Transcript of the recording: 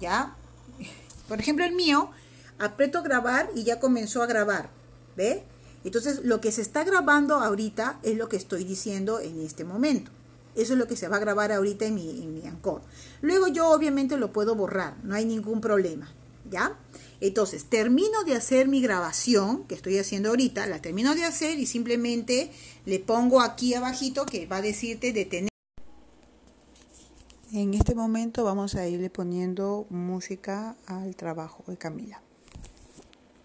¿ya? Por ejemplo, el mío, aprieto grabar y ya comenzó a grabar, ¿ve? Entonces, lo que se está grabando ahorita es lo que estoy diciendo en este momento. Eso es lo que se va a grabar ahorita en mi, en mi Anchor. Luego yo obviamente lo puedo borrar, no hay ningún problema, ¿ya? Entonces, termino de hacer mi grabación, que estoy haciendo ahorita, la termino de hacer y simplemente le pongo aquí abajito que va a decirte detener. En este momento vamos a irle poniendo música al trabajo de Camila.